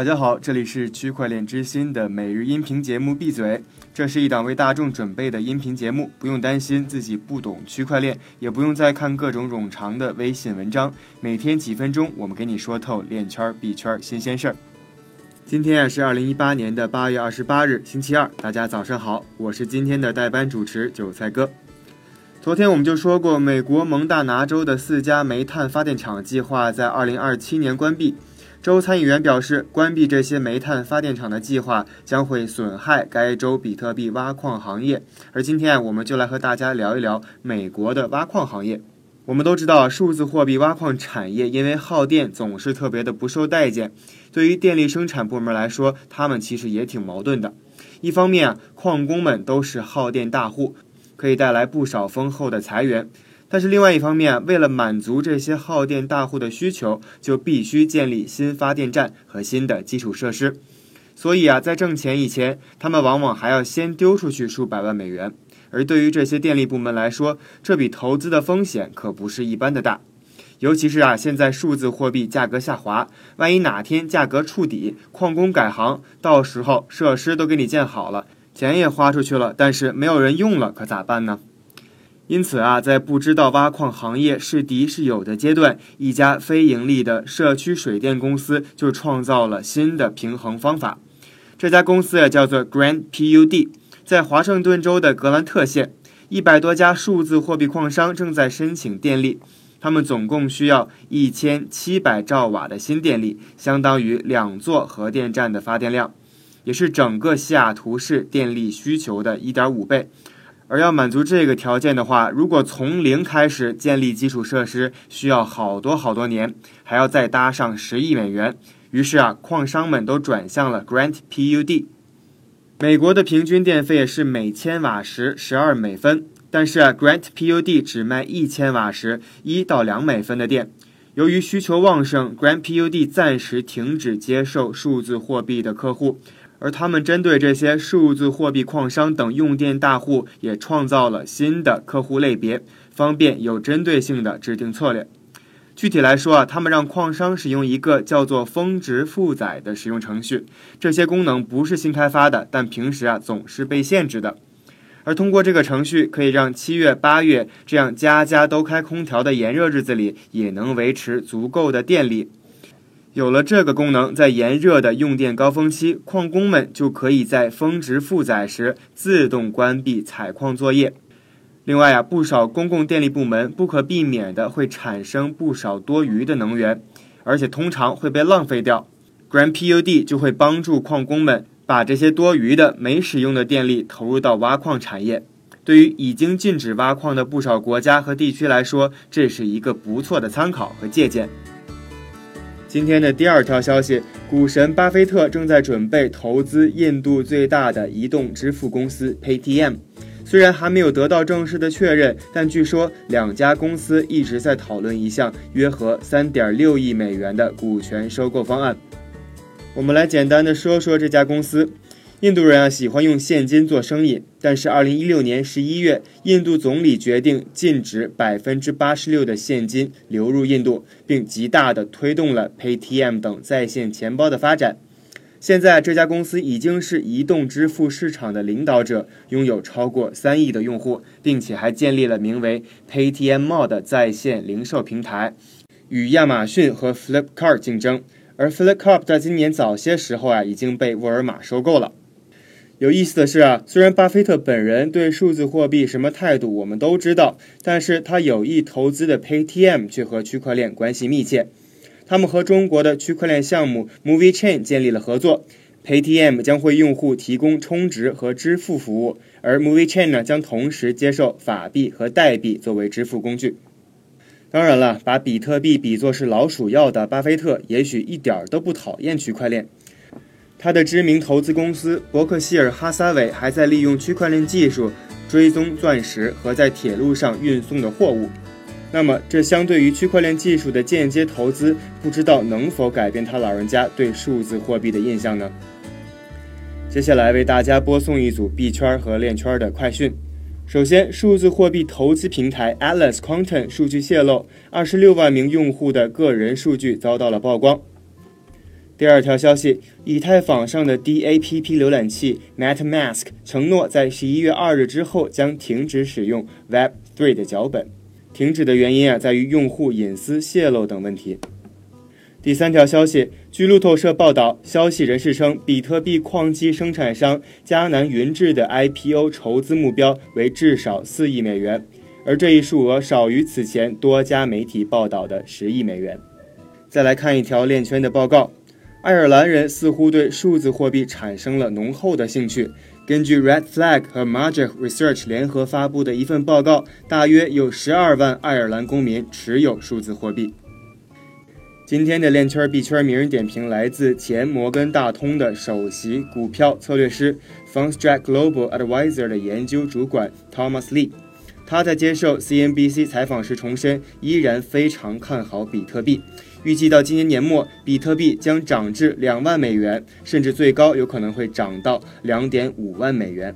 大家好，这里是区块链之心的每日音频节目《闭嘴》，这是一档为大众准备的音频节目，不用担心自己不懂区块链，也不用再看各种冗长的微信文章，每天几分钟，我们给你说透链圈、币圈新鲜事儿。今天啊是二零一八年的八月二十八日，星期二，大家早上好，我是今天的代班主持韭菜哥。昨天我们就说过，美国蒙大拿州的四家煤炭发电厂计划在二零二七年关闭。州参议员表示，关闭这些煤炭发电厂的计划将会损害该州比特币挖矿行业。而今天，我们就来和大家聊一聊美国的挖矿行业。我们都知道，数字货币挖矿产业因为耗电，总是特别的不受待见。对于电力生产部门来说，他们其实也挺矛盾的。一方面啊，矿工们都是耗电大户，可以带来不少丰厚的财源。但是另外一方面，为了满足这些耗电大户的需求，就必须建立新发电站和新的基础设施。所以啊，在挣钱以前，他们往往还要先丢出去数百万美元。而对于这些电力部门来说，这笔投资的风险可不是一般的大。尤其是啊，现在数字货币价格下滑，万一哪天价格触底，矿工改行，到时候设施都给你建好了，钱也花出去了，但是没有人用了，可咋办呢？因此啊，在不知道挖矿行业是敌是友的阶段，一家非盈利的社区水电公司就创造了新的平衡方法。这家公司呀叫做 Grand PUD，在华盛顿州的格兰特县，一百多家数字货币矿商正在申请电力，他们总共需要一千七百兆瓦的新电力，相当于两座核电站的发电量，也是整个西雅图市电力需求的一点五倍。而要满足这个条件的话，如果从零开始建立基础设施，需要好多好多年，还要再搭上十亿美元。于是啊，矿商们都转向了 Grant PUD。美国的平均电费是每千瓦时十二美分，但是啊，Grant PUD 只卖一千瓦时一到两美分的电。由于需求旺盛，Grant PUD 暂时停止接受数字货币的客户。而他们针对这些数字货币矿商等用电大户，也创造了新的客户类别，方便有针对性的制定策略。具体来说啊，他们让矿商使用一个叫做峰值负载的使用程序，这些功能不是新开发的，但平时啊总是被限制的。而通过这个程序，可以让七月、八月这样家家都开空调的炎热日子里，也能维持足够的电力。有了这个功能，在炎热的用电高峰期，矿工们就可以在峰值负载时自动关闭采矿作业。另外啊，不少公共电力部门不可避免的会产生不少多余的能源，而且通常会被浪费掉。Grand PUD 就会帮助矿工们把这些多余的没使用的电力投入到挖矿产业。对于已经禁止挖矿的不少国家和地区来说，这是一个不错的参考和借鉴。今天的第二条消息，股神巴菲特正在准备投资印度最大的移动支付公司 Paytm。虽然还没有得到正式的确认，但据说两家公司一直在讨论一项约合三点六亿美元的股权收购方案。我们来简单的说说这家公司。印度人啊喜欢用现金做生意，但是二零一六年十一月，印度总理决定禁止百分之八十六的现金流入印度，并极大的推动了 Paytm 等在线钱包的发展。现在这家公司已经是移动支付市场的领导者，拥有超过三亿的用户，并且还建立了名为 Paytm Mall 的在线零售平台，与亚马逊和 Flipkart 竞争。而 Flipkart 在今年早些时候啊已经被沃尔玛收购了。有意思的是啊，虽然巴菲特本人对数字货币什么态度我们都知道，但是他有意投资的 Paytm 却和区块链关系密切。他们和中国的区块链项目 Movie Chain 建立了合作，Paytm 将为用户提供充值和支付服务，而 Movie Chain 呢将同时接受法币和代币作为支付工具。当然了，把比特币比作是老鼠药的巴菲特，也许一点都不讨厌区块链。他的知名投资公司伯克希尔哈撒韦还在利用区块链技术追踪钻石和在铁路上运送的货物。那么，这相对于区块链技术的间接投资，不知道能否改变他老人家对数字货币的印象呢？接下来为大家播送一组币圈和链圈的快讯。首先，数字货币投资平台 Atlas Quantum 数据泄露，二十六万名用户的个人数据遭到了曝光。第二条消息，以太坊上的 DAPP 浏览器 MetaMask 承诺在十一月二日之后将停止使用 Web3 的脚本。停止的原因啊，在于用户隐私泄露等问题。第三条消息，据路透社报道，消息人士称，比特币矿机生产商迦南云智的 IPO 筹资目标为至少四亿美元，而这一数额少于此前多家媒体报道的十亿美元。再来看一条链圈的报告。爱尔兰人似乎对数字货币产生了浓厚的兴趣。根据 Red Flag 和 Magic Research 联合发布的一份报告，大约有十二万爱尔兰公民持有数字货币。今天的链圈币圈名人点评来自前摩根大通的首席股票策略师 Funstrat Global Advisor 的研究主管 Thomas Lee。他在接受 CNBC 采访时重申，依然非常看好比特币。预计到今年年末，比特币将涨至两万美元，甚至最高有可能会涨到两点五万美元。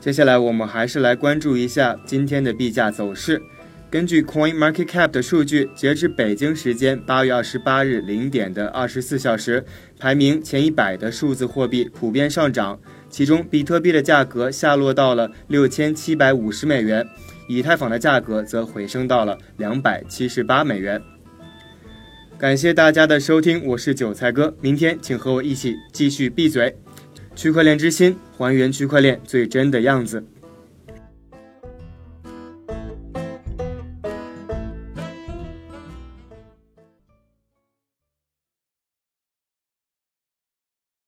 接下来，我们还是来关注一下今天的币价走势。根据 Coin Market Cap 的数据，截至北京时间八月二十八日零点的二十四小时，排名前一百的数字货币普遍上涨，其中比特币的价格下落到了六千七百五十美元，以太坊的价格则回升到了两百七十八美元。感谢大家的收听，我是韭菜哥。明天请和我一起继续闭嘴，区块链之心，还原区块链最真的样子。